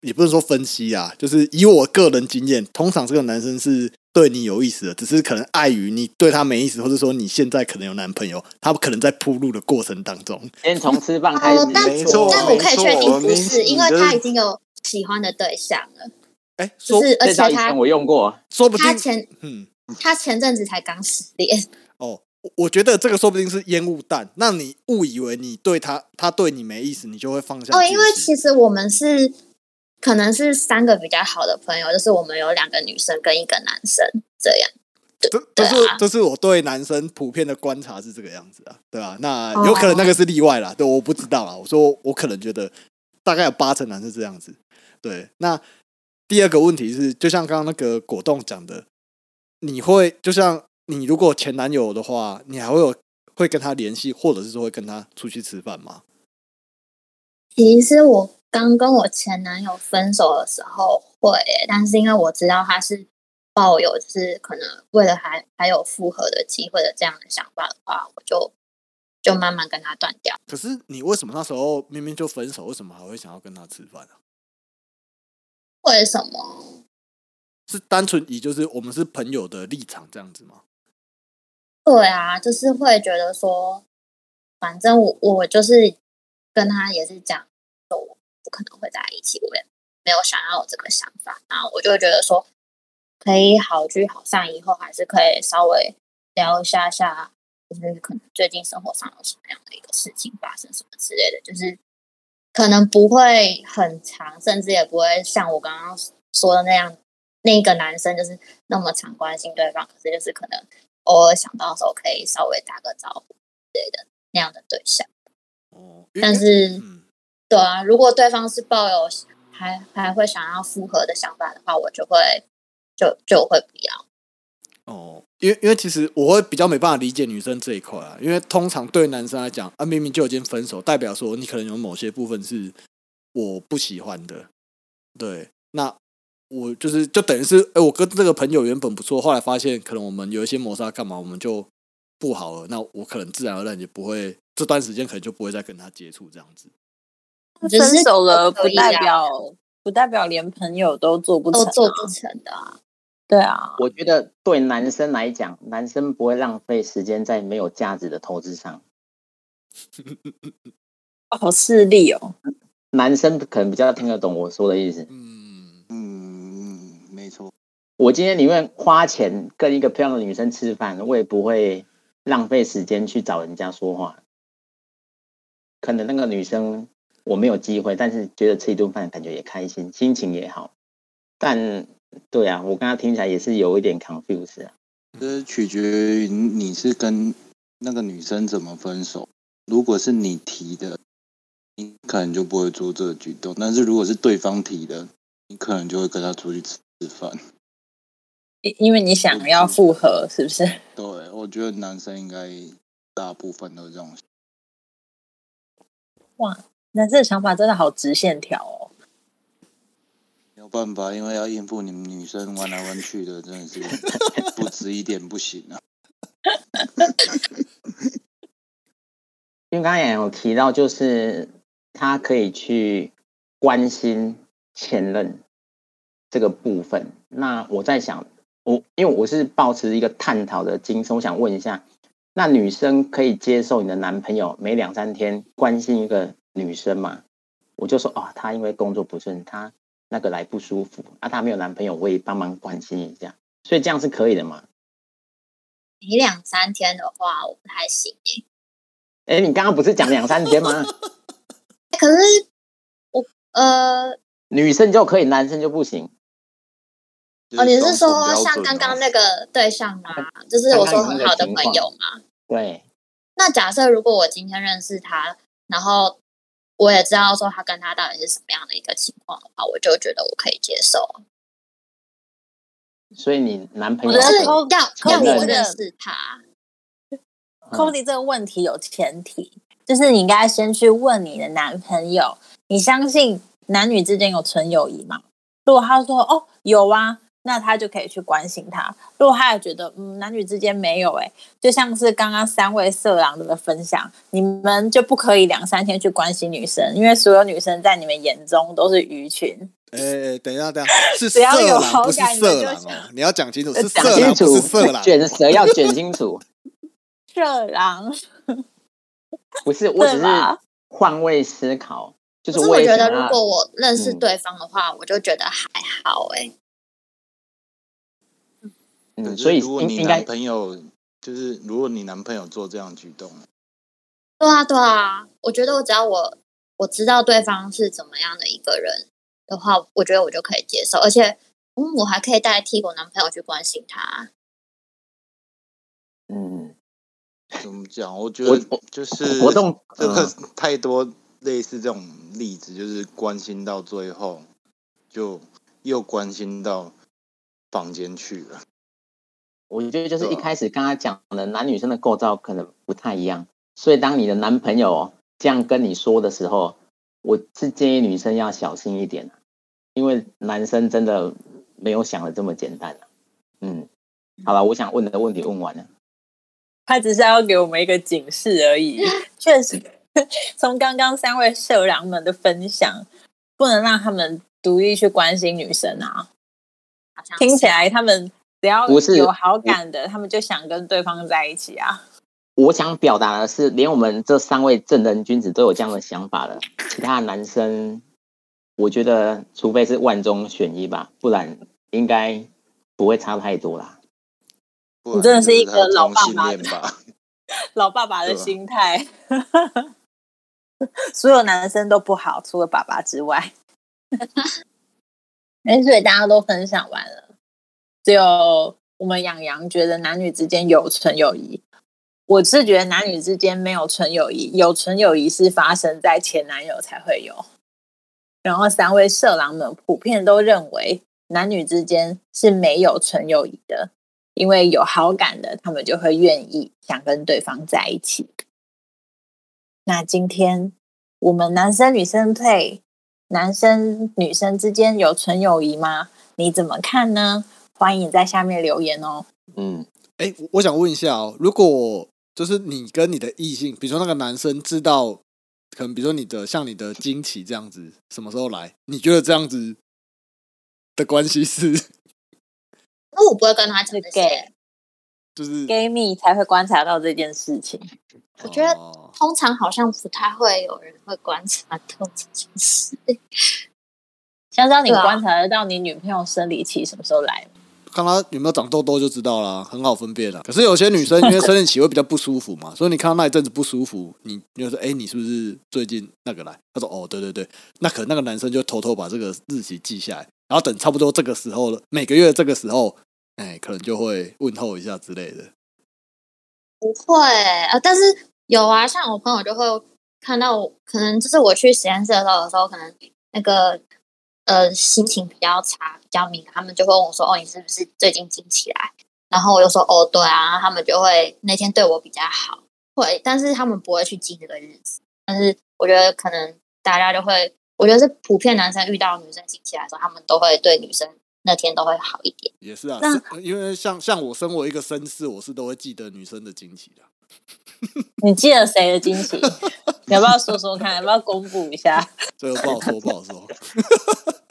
Speaker 5: 也不是说分析啊，就是以我个人经验，通常这个男生是对你有意思的，只是可能碍于你对他没意思，或者说你现在可能有男朋友，他可能在铺路的过程当中，
Speaker 2: 先从吃饭开始
Speaker 3: 哦，。但
Speaker 4: 没错
Speaker 3: 但我可以确定不是，因为他已经有喜欢的对象了，
Speaker 5: 哎，说
Speaker 3: 就是而且他
Speaker 2: 我用过，
Speaker 5: 说不定
Speaker 3: 他，前
Speaker 5: 嗯，
Speaker 3: 他前阵子才刚失恋，
Speaker 5: 哦，我我觉得这个说不定是烟雾弹，让你误以为你对他，他对你没意思，你就会放下
Speaker 3: 哦，因为其实我们是可能是三个比较好的朋友，就是我们有两个女生跟一个男生这样。
Speaker 5: 这这
Speaker 3: 对
Speaker 5: 是
Speaker 3: 啊
Speaker 5: 这是我对男生普遍的观察是这个样子啊，对吧、那
Speaker 3: 哦
Speaker 5: 有可能那个是例外啦，对，我不知道啊。我说我可能觉得大概有八成男生这样子。对，那第二个问题是，就像刚刚那个果冻讲的，你会就像你如果前男友的话，你还会有会跟他联系，或者是说会跟他出去吃饭吗？
Speaker 3: 其实我刚跟我前男友分手的时候会耶，但是因为我知道他是抱有就是可能为了还还有复合的机会的这样的想法的话，我就就慢慢跟他断掉。
Speaker 5: 可是你为什么那时候明明就分手，为什么还会想要跟他吃饭啊？
Speaker 3: 为什么？
Speaker 5: 是单纯以就是我们是朋友的立场这样子吗？
Speaker 3: 对啊，就是会觉得说，反正我我就是跟他也是讲，我不可能会在一起，我也没有想要有这个想法。然后我就会觉得说，可以好聚好散，以后还是可以稍微聊一下下，就是可能最近生活上有什么样的一个事情发生，什么之类的，就是可能不会很长，甚至也不会像我刚刚说的那样，那个男生就是那么常关心对方，可是就是可能偶尔想到的时候可以稍微打个招呼之类的那样的对象。
Speaker 5: 哦，
Speaker 3: 但是，
Speaker 5: 嗯，
Speaker 3: 对啊，如果对方是抱有还还会想要复合的想法的话，我就会就就会不要。
Speaker 5: 哦，因为因为其实我会比较没办法理解女生这一块啊，因为通常对男生来讲啊，明明就已经分手，代表说你可能有某些部分是我不喜欢的，对，那我就是就等于是，哎、我跟这个朋友原本不错，后来发现可能我们有一些摩擦，干嘛我们就不好了，那我可能自然而然也不会这段时间可能就不会再跟他接触这样子。
Speaker 1: 分手了不代表不代表连朋友都做不成、啊，
Speaker 3: 都做不成的啊。
Speaker 1: 对啊，
Speaker 2: 我觉得对男生来讲，男生不会浪费时间在没有价值的投资上。
Speaker 1: 好 *laughs* 势利哦。
Speaker 2: 男生可能比较听得懂我说的意思。
Speaker 5: 嗯。
Speaker 2: 我今天宁愿花钱跟一个漂亮的女生吃饭，我也不会浪费时间去找人家说话。可能那个女生我没有机会，但是觉得吃一顿饭感觉也开心，心情也好。但对啊，我刚刚听起来也是有一点 confuse 啊。
Speaker 4: 这取决于你是跟那个女生怎么分手。如果是你提的，你可能就不会做这个举动；但是如果是对方提的，你可能就会跟他出去吃吃饭。
Speaker 1: 因因为你想要复合，是不是？*laughs*
Speaker 4: 对，我觉得男生应该大部分都是这种。
Speaker 1: 哇，男生的想法真的好直线条哦。
Speaker 4: 没有办法，因为要应付你们女生弯来弯去的，真的是 *laughs* 不直一点不行啊。
Speaker 2: 因为刚才也有提到，就是他可以去关心前任这个部分。那我在想，我因为我是抱持一个探讨的精神，我想问一下，那女生可以接受你的男朋友每两三天关心一个女生吗？我就说，哦，她因为工作不顺，她那个来不舒服，啊，她没有男朋友，我也帮忙关心一下，所以这样是可以的嘛？
Speaker 3: 你两三天的话，我不太行耶。
Speaker 2: 哎，你刚刚不是讲两三天吗？*laughs*
Speaker 3: 可是我呃，
Speaker 2: 女生就可以，男生就不行。
Speaker 3: 哦，你是说像刚刚那个对象吗？就是我说很好的朋友嘛。
Speaker 2: 对，
Speaker 3: 那假设如果我今天认识他，然后我也知道说他跟他到底是什么样的一个情况的话，我就觉得我可以接受。
Speaker 2: 所以你男朋友
Speaker 3: 要
Speaker 1: 抠
Speaker 3: 要我认识他
Speaker 1: ，Cody 这个问题有前提，就是你应该先去问你的男朋友，你相信男女之间有纯友谊吗？如果他说哦有啊，那他就可以去关心他。如果他也觉得嗯男女之间没有、欸，哎，就像是刚刚三位色狼的分享，你们就不可以两三天去关心女生，因为所有女生在你们眼中都是鱼群。
Speaker 5: 哎、等一下，等一下，*laughs* 是
Speaker 1: 只要有
Speaker 5: 色狼，不是色狼
Speaker 1: 就想
Speaker 5: 哦。你要讲清楚，
Speaker 2: 呃
Speaker 5: 是色狼，是色，狼。
Speaker 2: 卷舌要 *laughs* 卷清楚。*laughs*
Speaker 1: 色狼
Speaker 2: 不是，我只是？换位思考，就
Speaker 3: 是我觉得如果我认识
Speaker 2: 嗯
Speaker 3: 对方的话，我就觉得还好哎、
Speaker 2: 嗯，所以
Speaker 4: 如果你男朋友就是如果你男朋友做这样举动，
Speaker 3: 对啊，对啊，我觉得我只要我我知道对方是怎么样的一个人的话，我觉得我就可以接受，而且嗯，我还可以代替我男朋友去关心他。
Speaker 2: 嗯，
Speaker 4: 怎么讲？我觉得就是
Speaker 2: 活动
Speaker 4: 这个
Speaker 2: 嗯
Speaker 4: 太多类似这种例子，就是关心到最后，就又关心到房间去了。
Speaker 2: 我觉得就是一开始刚刚讲的男女生的构造可能不太一样，所以当你的男朋友这样跟你说的时候，我是建议女生要小心一点，因为男生真的没有想的这么简单嗯，好了，我想问的问题问完了。
Speaker 1: 他只是要给我们一个警示而已。*laughs* 确实，*laughs* 从刚刚三位社长们的分享，不能让他们独立去关心女生啊。
Speaker 3: 好像
Speaker 1: 听起
Speaker 3: 是
Speaker 1: 来他们只要
Speaker 2: 不是
Speaker 1: 有好感的，他们就想跟对方在一起啊。
Speaker 2: 我想表达的是，连我们这三位正人君子都有这样的想法了，其他的男生，我觉得除非是万中选一吧，不然应该不会差太多啦。
Speaker 1: 你真的是一个老爸爸？老爸爸 *laughs* 的心态，*laughs* 所有男生都不好，除了爸爸之外。*laughs* 哎，所以大家都分享完了，只有我们养羊觉得男女之间有纯友谊。我是觉得男女之间没有纯友谊，有纯友谊是发生在前男友才会有。然后三位色狼们普遍都认为男女之间是没有纯友谊的，因为有好感的，他们就会愿意想跟对方在一起。那今天我们男生女生配，男生女生之间有纯友谊吗？你怎么看呢？欢迎在下面留言哦。
Speaker 2: 嗯，
Speaker 5: 哎、我我想问一下哦，如果就是你跟你的异性，比如说那个男生知道，可能比如说你的像你的经期这样子，什么时候来？你觉得这样子的关系是？
Speaker 3: 那我不会跟他讲这
Speaker 1: 是 gay，
Speaker 5: 就是
Speaker 1: gay 蜜才会观察到这件事情。
Speaker 3: 我觉得
Speaker 5: 哦
Speaker 3: 通常好像不太会有人会观察到这件事。
Speaker 1: 香蕉，你
Speaker 3: 对啊
Speaker 1: 观察得到你女朋友生理期什么时候来吗？
Speaker 5: 看他有没有长痘痘就知道啦，很好分辨啦。可是有些女生因为生理期会比较不舒服嘛，*laughs* 所以你看到那一阵子不舒服，你你就说，哎、你是不是最近那个来？他说，哦，对对对，那可能那个男生就偷偷把这个日期记下来，然后等差不多这个时候了，每个月这个时候，哎、可能就会问候一下之类的。
Speaker 3: 不会啊，但是有啊，像我朋友就会看到，可能就是我去实验室的时候，有时候可能那个呃心情比较差、比较敏感，他们就会问我说：“哦，你是不是最近经起来？”然后我就说：“哦，对啊。”然后他们就会那天对我比较好，会，但是他们不会去记这个日子。但是我觉得可能大家就会，我觉得是普遍男生遇到女生经起来的时候，他们都会对女生那天都会好一点。
Speaker 5: 也是啊，
Speaker 1: 那
Speaker 5: 是因为像像我身为一个绅士，我是都会记得女生的惊奇的。
Speaker 1: 你记得谁的惊喜？*laughs* 你要不要说说看？要不要公布一下？
Speaker 5: 这个不好说，不好说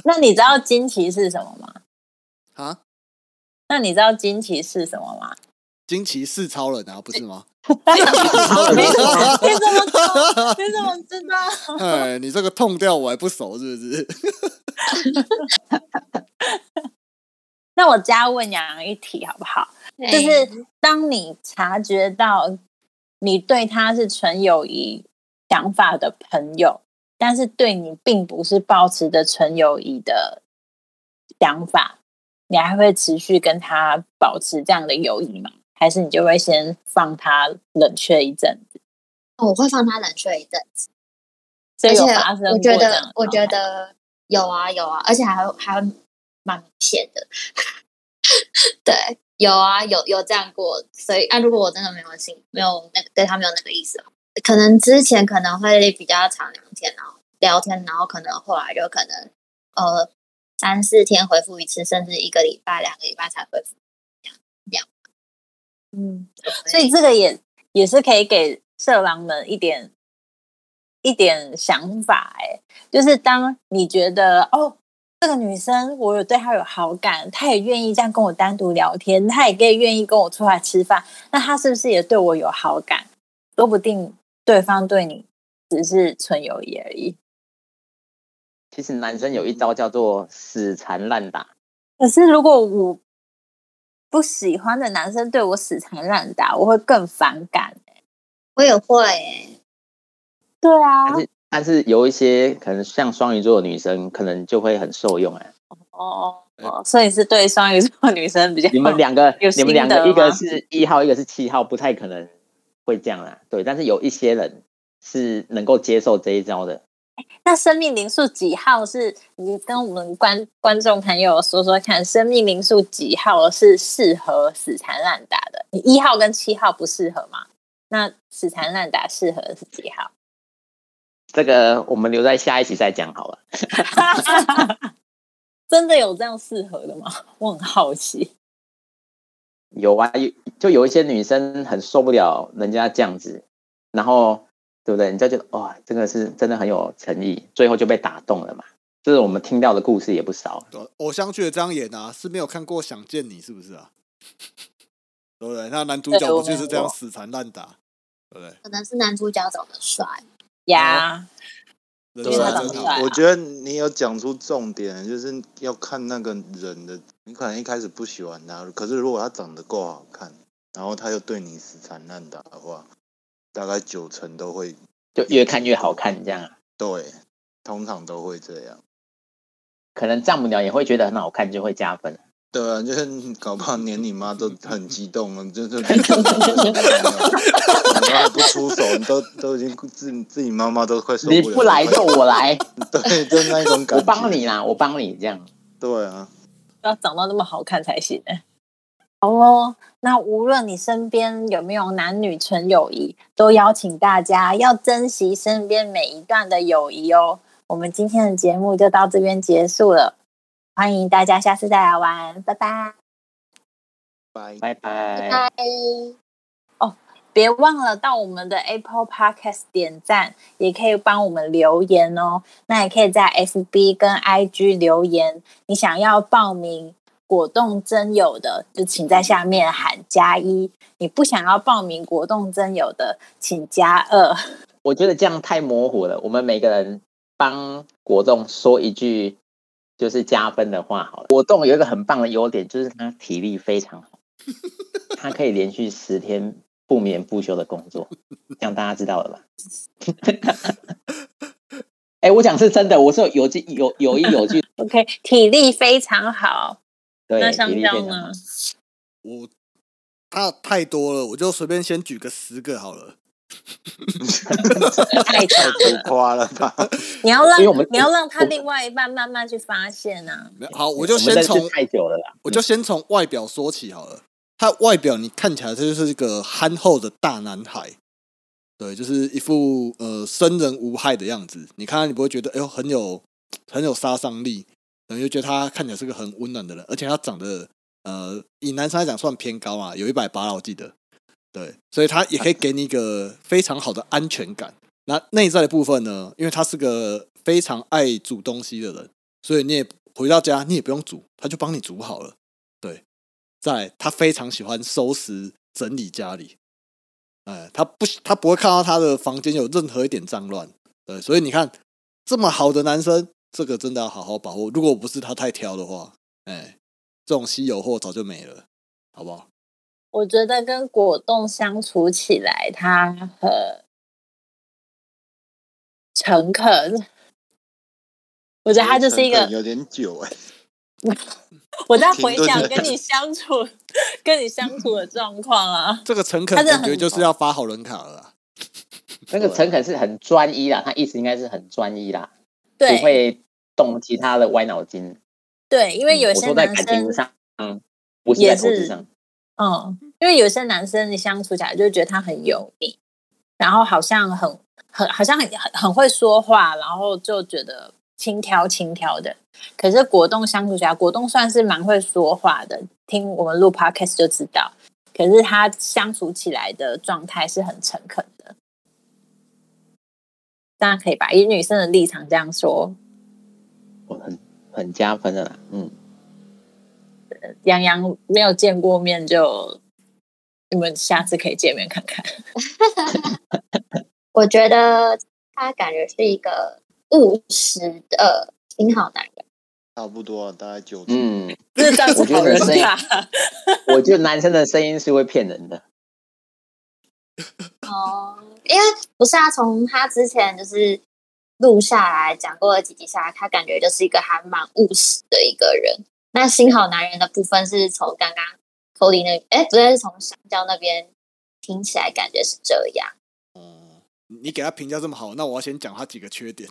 Speaker 1: 那你知道惊奇是什么吗？
Speaker 5: 啊。
Speaker 1: 那你知道惊奇是什么吗？
Speaker 5: 惊奇是超人啊，不是吗？
Speaker 1: 你怎么你怎么知道？你怎么知道？
Speaker 5: 哎，你这个痛调我还不熟，是不是？
Speaker 1: 那我加问杨洋一题好不好？就是当你察觉到你对他是纯友谊想法的朋友，但是对你并不是抱持着纯友谊的想法，你还会持续跟他保持这样的友谊吗？还是你就会先放他冷却一阵子？
Speaker 3: 哦我会放他冷却一阵子。
Speaker 1: 所以有发生过
Speaker 3: 我觉得我觉得有啊有啊，而且还会还会蛮明显的。*laughs* 对，有啊有有这样过，所以啊，如果我真的没有心，没有那个对他没有那个意思的话，可能之前可能会比较长聊天，然后聊天，然后可能后来就可能呃三四天回复一次，甚至一个礼拜、两个礼拜才回复。
Speaker 1: 嗯，所以这个也也是可以给色狼们一点一点想法、哎，就是当你觉得哦，这个女生我有对她有好感，她也愿意这样跟我单独聊天，她也可以愿意跟我出来吃饭，那她是不是也对我有好感？说不定对方对你只是纯友谊而已。
Speaker 2: 其实男生有一招叫做死缠烂打，
Speaker 1: 可是如果我不喜欢的男生对我死缠烂打，我会更反感。
Speaker 3: 我也会、欸，
Speaker 1: 对啊
Speaker 2: 但，是但是有一些可能像双鱼座的女生，可能就会很受用哎。
Speaker 1: 哦，哦所以是对双鱼座的女生比较。
Speaker 2: 你们两个，你们两个，一个是一号，一个是七号，不太可能会这样啦。对，但是有一些人是能够接受这一招的。
Speaker 1: 那生命灵数几号是？你跟我们观观众朋友说说看，生命灵数几号是适合死缠烂打的？你一号跟七号不适合吗？那死缠烂打适合的是几号？*laughs*
Speaker 2: 这个我们留在下一集再讲好了。*laughs*
Speaker 1: 真的有这样适合的吗？我很好奇。
Speaker 2: 有啊，有就有一些女生很受不了人家这样子，然后对不对？人家就哇，这个是真的很有诚意，最后就被打动了嘛。这是我们听到的故事也不少。
Speaker 5: 对偶像剧的这样演啊，是没有看过《想见你》是不是啊？*laughs* 对不对？那男主角不就是这样死缠烂打，对不对？
Speaker 3: 可能是男主角长得帅，
Speaker 1: 呀，
Speaker 5: 人
Speaker 1: 因为他
Speaker 5: 帅真好
Speaker 1: 长得帅啊
Speaker 4: 我觉得你有讲出重点，就是要看那个人的。你可能一开始不喜欢他，可是如果他长得够好看，然后他又对你死缠烂打的话，大概九成都会
Speaker 2: 就越看越好看，这样啊
Speaker 4: 对，通常都会这样。
Speaker 2: 可能丈母娘也会觉得很好看，就会加分。
Speaker 4: 对啊，就是搞不好连你妈都很激动了，就就你都还不出手，你都都已经自己自己妈妈都快受不了。
Speaker 2: 你不来就我来，
Speaker 4: 对，就那种感觉。
Speaker 2: 我帮你啦，我帮你这样。
Speaker 4: 对啊，
Speaker 1: 要长到那么好看才行欸。好哦，那无论你身边有没有男女纯友谊，都邀请大家要珍惜身边每一段的友谊哦。我们今天的节目就到这边结束了，欢迎大家下次再来玩，拜拜。
Speaker 4: 拜。
Speaker 2: 拜拜。
Speaker 3: 拜。
Speaker 1: 别忘了到我们的 Apple Podcast 点赞，也可以帮我们留言哦。那也可以在 FB 跟 IG 留言，你想要报名果冻真有的，就请在下面喊加一；你不想要报名果冻真有的，请加二。
Speaker 2: 我觉得这样太模糊了。我们每个人帮果冻说一句就是加分的话好了。果冻有一个很棒的优点，就是他体力非常好，*laughs* 他可以连续十天不眠不休的工作，这样大家知道了吧？*laughs* 哎、我讲是真的，我是有句有有一有据，*laughs*
Speaker 1: OK，体力非常好。
Speaker 2: 对，
Speaker 1: 那香蕉呢？
Speaker 5: 我他太多了，我就随便先举个十个好了。
Speaker 1: 太长
Speaker 4: 浮
Speaker 1: 了，
Speaker 4: 夸了吧？
Speaker 1: 你要让
Speaker 2: 因为我们
Speaker 1: 你要让他另外一半慢慢去发现啊。
Speaker 5: 好，我就先从
Speaker 2: 太久了啦。
Speaker 5: 我就先从外表说起好了。他外表你看起来他就是一个憨厚的大男孩，对，就是一副呃生人无害的样子。你看他你不会觉得哎呦很有很有杀伤力，然后就觉得他看起来是个很温暖的人，而且他长得呃以男生来讲算偏高啊，有一百八我记得，对，所以他也可以给你一个非常好的安全感。*laughs* 那内在的部分呢，因为他是个非常爱煮东西的人，所以你也回到家你也不用煮，他就帮你煮好了。对，在他非常喜欢收拾整理家里，哎，他不他不会看到他的房间有任何一点脏乱。对，所以你看这么好的男生，这个真的要好好把握。如果不是他太挑的话，哎，这种稀有货早就没了，好不好？
Speaker 1: 我觉得跟果冻相处起来，他很诚恳。我觉得他就是一个，
Speaker 4: 有点久哎、*laughs*
Speaker 1: 我在 *laughs* 回想跟你相处、跟你相处的状况啊。*laughs*
Speaker 5: 这个诚恳
Speaker 1: 他的
Speaker 5: 感觉就是要发好人卡了啦。
Speaker 2: 那个诚恳是很专一啦，他意思应该是很专一啦，不
Speaker 1: 对
Speaker 2: 会动其他的歪脑筋。
Speaker 1: 对，因为有些
Speaker 2: 在感情
Speaker 1: 生，
Speaker 2: 上，嗯，不是在投资上。
Speaker 1: 嗯，因为有些男生你相处起来就觉得他很油腻，然后好像很很好像很很会说话，然后就觉得轻佻轻佻的。可是果冻相处起来，果冻算是蛮会说话的，听我们录 podcast 就知道。可是他相处起来的状态是很诚恳的，大家可以吧？以女生的立场这样说，
Speaker 2: 我很很加分的啦，嗯，
Speaker 1: 杨洋没有见过面就。你们下次可以见面看看。*laughs*
Speaker 3: 我觉得他感觉是一个务实的挺好男人。
Speaker 4: 差不多啊，大概九成。
Speaker 2: 嗯，我觉
Speaker 1: 好人
Speaker 2: 得声音
Speaker 1: 卡。*laughs*
Speaker 2: 我觉得男生的声音是会骗人的。
Speaker 3: 哦，因为不是啊，从他之前就是录下来讲过的几集下来，他感觉就是一个还蛮务实的一个人。那新好男人的部分是从刚刚 Cody 那，哎，不对，是从香蕉那边听起来感觉是这样。
Speaker 5: 哦，你给他评价这么好，那我要先讲他几个缺点。